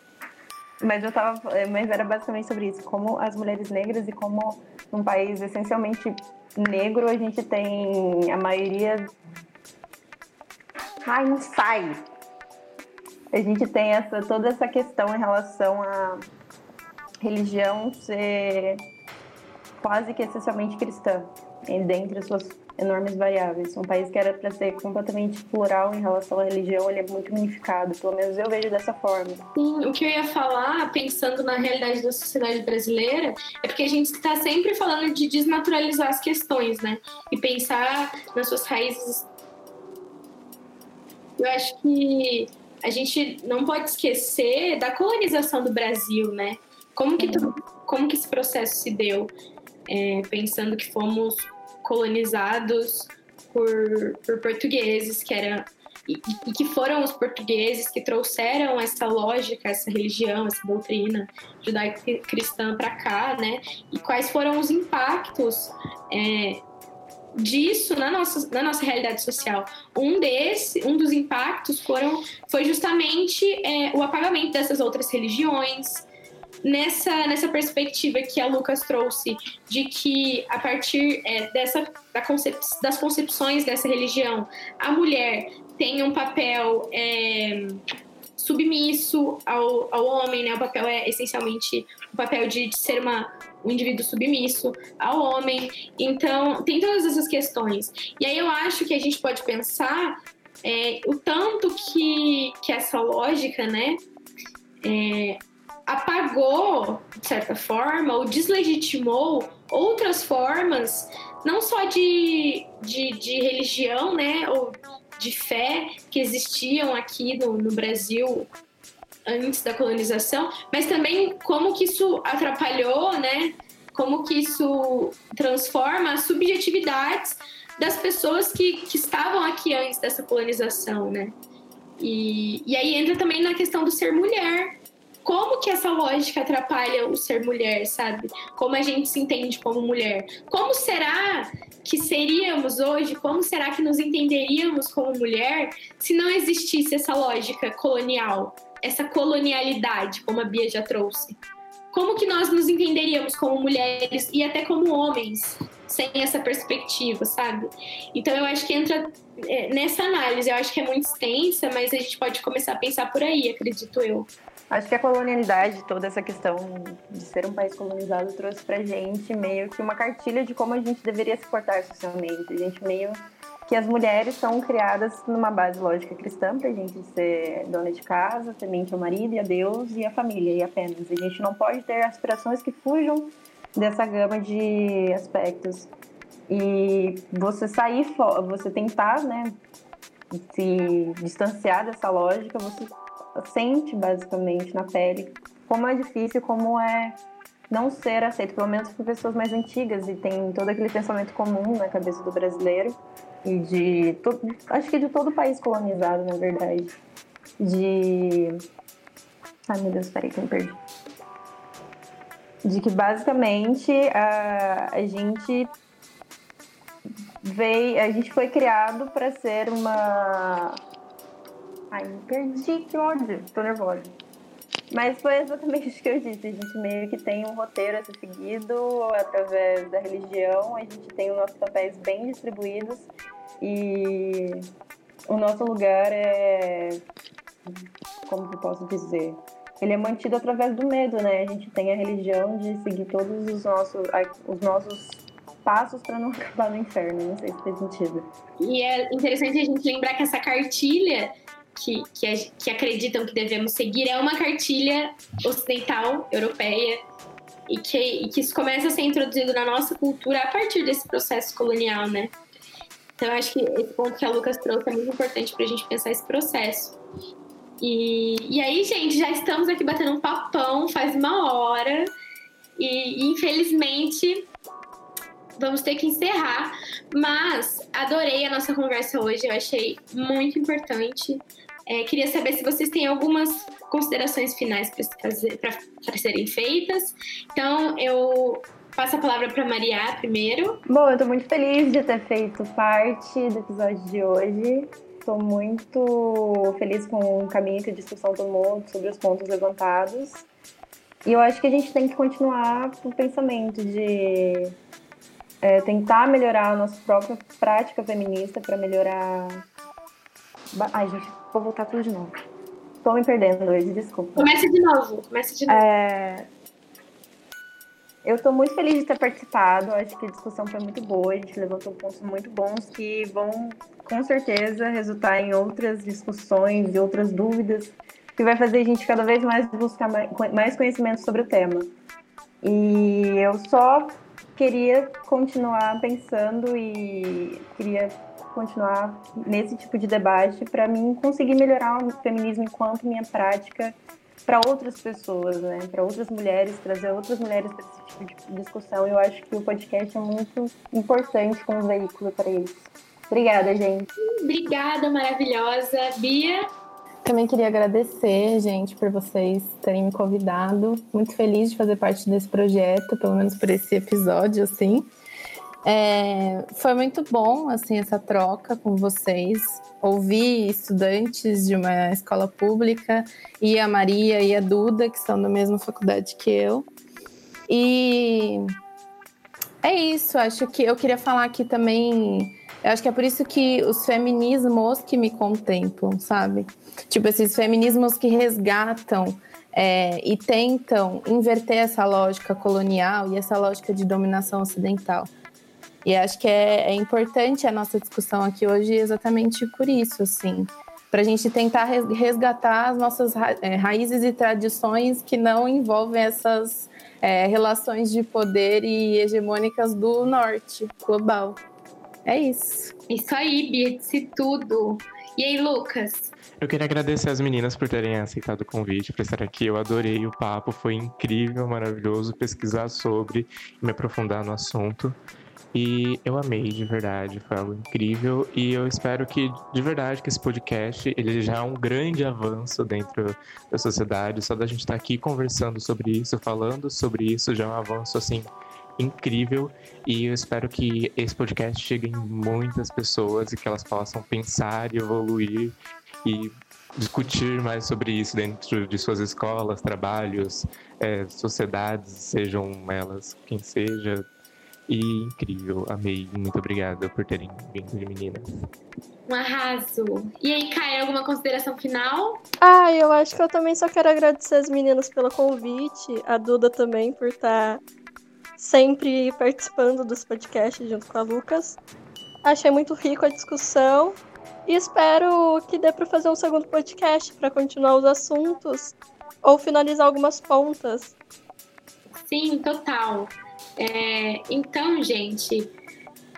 Mas eu tava, mas era basicamente sobre isso, como as mulheres negras e como num país essencialmente negro a gente tem a maioria Ai, não sai. A gente tem essa toda essa questão em relação à religião ser quase que essencialmente cristã, dentre as suas enormes variáveis. Um país que era para ser completamente plural em relação à religião, ele é muito unificado, pelo menos eu vejo dessa forma. Sim, o que eu ia falar, pensando na realidade da sociedade brasileira, é porque a gente está sempre falando de desnaturalizar as questões, né? E pensar nas suas raízes. Eu acho que a gente não pode esquecer da colonização do Brasil, né? Como que, como que esse processo se deu? É, pensando que fomos colonizados por, por portugueses, que eram e, e, que foram os portugueses que trouxeram essa lógica, essa religião, essa doutrina judaico-cristã para cá, né? E quais foram os impactos é, disso na nossa, na nossa realidade social. Um desse, um dos impactos foram, foi justamente é, o apagamento dessas outras religiões, nessa, nessa perspectiva que a Lucas trouxe de que a partir é, dessa da concep das concepções dessa religião a mulher tem um papel é, submisso ao, ao homem, né? O papel é essencialmente o papel de, de ser uma, um indivíduo submisso ao homem. Então, tem todas essas questões. E aí eu acho que a gente pode pensar é, o tanto que, que essa lógica, né, é, apagou, de certa forma, ou deslegitimou outras formas, não só de, de, de religião, né, ou de fé que existiam aqui no, no Brasil antes da colonização, mas também como que isso atrapalhou, né? Como que isso transforma as subjetividades das pessoas que, que estavam aqui antes dessa colonização, né? E, e aí entra também na questão do ser mulher. Como que essa lógica atrapalha o ser mulher, sabe? Como a gente se entende como mulher? Como será que seríamos hoje, como será que nos entenderíamos como mulher se não existisse essa lógica colonial, essa colonialidade, como a Bia já trouxe? Como que nós nos entenderíamos como mulheres e até como homens sem essa perspectiva, sabe? Então eu acho que entra é, nessa análise, eu acho que é muito extensa, mas a gente pode começar a pensar por aí, acredito eu. Acho que a colonialidade, toda essa questão de ser um país colonizado, trouxe pra gente meio que uma cartilha de como a gente deveria se portar socialmente. A gente meio que as mulheres são criadas numa base lógica cristã pra gente ser dona de casa, temente ao marido e a Deus e a família e apenas. A gente não pode ter aspirações que fujam dessa gama de aspectos. E você sair, você tentar, né, se distanciar dessa lógica, você sente basicamente na pele como é difícil, como é não ser aceito, pelo menos por pessoas mais antigas e tem todo aquele pensamento comum na cabeça do brasileiro e de acho que de todo o país colonizado, na verdade, de ai meu Deus, peraí que me perdi. De que basicamente a, a gente veio, a gente foi criado para ser uma Ai, me perdi, que ódio. Tô nervosa. Mas foi exatamente o que eu disse. A gente meio que tem um roteiro a ser seguido através da religião. A gente tem os nossos papéis bem distribuídos. E o nosso lugar é. Como que eu posso dizer? Ele é mantido através do medo, né? A gente tem a religião de seguir todos os nossos, os nossos passos para não acabar no inferno. Não sei se fez sentido. E é interessante a gente lembrar que essa cartilha que, que, que acreditam que devemos seguir é uma cartilha ocidental, europeia, e que, e que isso começa a ser introduzido na nossa cultura a partir desse processo colonial, né? Então, eu acho que esse ponto que a Lucas trouxe é muito importante para a gente pensar esse processo. E, e aí, gente, já estamos aqui batendo um papão faz uma hora. E, infelizmente, vamos ter que encerrar. Mas adorei a nossa conversa hoje, eu achei muito importante. É, queria saber se vocês têm algumas considerações finais para serem feitas. Então, eu passo a palavra para Maria primeiro. Bom, eu estou muito feliz de ter feito parte do episódio de hoje. Estou muito feliz com o caminho que a discussão tomou sobre os pontos levantados. E eu acho que a gente tem que continuar o pensamento de é, tentar melhorar a nossa própria prática feminista para melhorar. Ai, gente, vou voltar tudo de novo. Estou me perdendo hoje, desculpa. Comece de novo, comece de novo. É... Eu estou muito feliz de ter participado. Acho que a discussão foi muito boa. A gente levantou pontos muito bons que vão, com certeza, resultar em outras discussões e outras dúvidas que vai fazer a gente cada vez mais buscar mais conhecimento sobre o tema. E eu só queria continuar pensando e queria continuar nesse tipo de debate para mim conseguir melhorar o feminismo enquanto minha prática para outras pessoas, né? Para outras mulheres, trazer outras mulheres para esse tipo de discussão. Eu acho que o podcast é muito importante como veículo para isso. Obrigada, gente. Obrigada, maravilhosa. Bia? Também queria agradecer, gente, por vocês terem me convidado. Muito feliz de fazer parte desse projeto, pelo menos por esse episódio, assim. É, foi muito bom, assim, essa troca com vocês. Ouvir estudantes de uma escola pública e a Maria e a Duda, que são da mesma faculdade que eu. E é isso, acho que eu queria falar aqui também Eu acho que é por isso que os feminismos que me contemplam, sabe? Tipo, esses feminismos que resgatam é, e tentam inverter essa lógica colonial e essa lógica de dominação ocidental. E acho que é, é importante a nossa discussão aqui hoje exatamente por isso, assim, para a gente tentar resgatar as nossas ra é, raízes e tradições que não envolvem essas é, relações de poder e hegemônicas do norte global. É isso. Isso aí, Bia, disse tudo. E aí, Lucas? Eu queria agradecer as meninas por terem aceitado o convite para estar aqui. Eu adorei o papo, foi incrível, maravilhoso pesquisar sobre e me aprofundar no assunto. E eu amei de verdade, foi algo incrível e eu espero que de verdade que esse podcast ele já é um grande avanço dentro da sociedade. Só da gente estar aqui conversando sobre isso, falando sobre isso já é um avanço assim incrível e eu espero que esse podcast chegue em muitas pessoas e que elas possam pensar e evoluir e discutir mais sobre isso dentro de suas escolas, trabalhos, é, sociedades, sejam elas quem seja. E incrível, amei. Muito obrigada por terem vindo de meninas. Um arraso. E aí, Caio, alguma consideração final? Ah, eu acho que eu também só quero agradecer as meninas pelo convite, a Duda também por estar tá sempre participando dos podcasts junto com a Lucas. Achei muito rico a discussão e espero que dê para fazer um segundo podcast para continuar os assuntos ou finalizar algumas pontas. Sim, total. É, então, gente,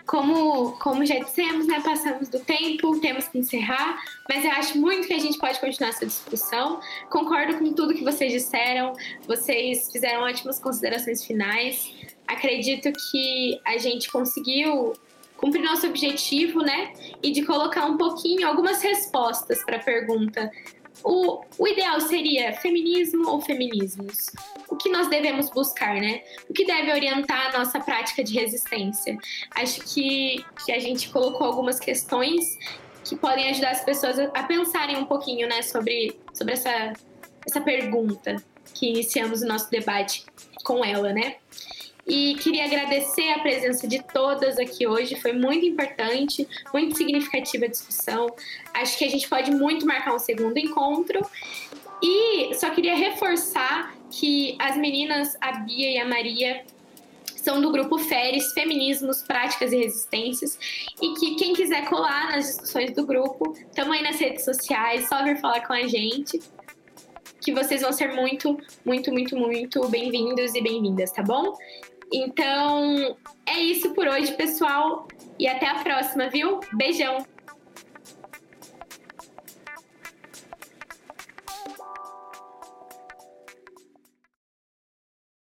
como, como já dissemos, né, passamos do tempo, temos que encerrar, mas eu acho muito que a gente pode continuar essa discussão. Concordo com tudo que vocês disseram, vocês fizeram ótimas considerações finais. Acredito que a gente conseguiu cumprir nosso objetivo, né? E de colocar um pouquinho, algumas respostas para a pergunta. O, o ideal seria feminismo ou feminismos? O que nós devemos buscar, né? O que deve orientar a nossa prática de resistência? Acho que, que a gente colocou algumas questões que podem ajudar as pessoas a pensarem um pouquinho, né, sobre, sobre essa, essa pergunta que iniciamos o nosso debate com ela, né? E queria agradecer a presença de todas aqui hoje, foi muito importante, muito significativa a discussão. Acho que a gente pode muito marcar um segundo encontro. E só queria reforçar que as meninas, a Bia e a Maria, são do grupo Feres, Feminismos, Práticas e Resistências, e que quem quiser colar nas discussões do grupo, aí nas redes sociais, só vir falar com a gente, que vocês vão ser muito, muito, muito, muito bem-vindos e bem-vindas, tá bom? Então, é isso por hoje, pessoal. E até a próxima, viu? Beijão!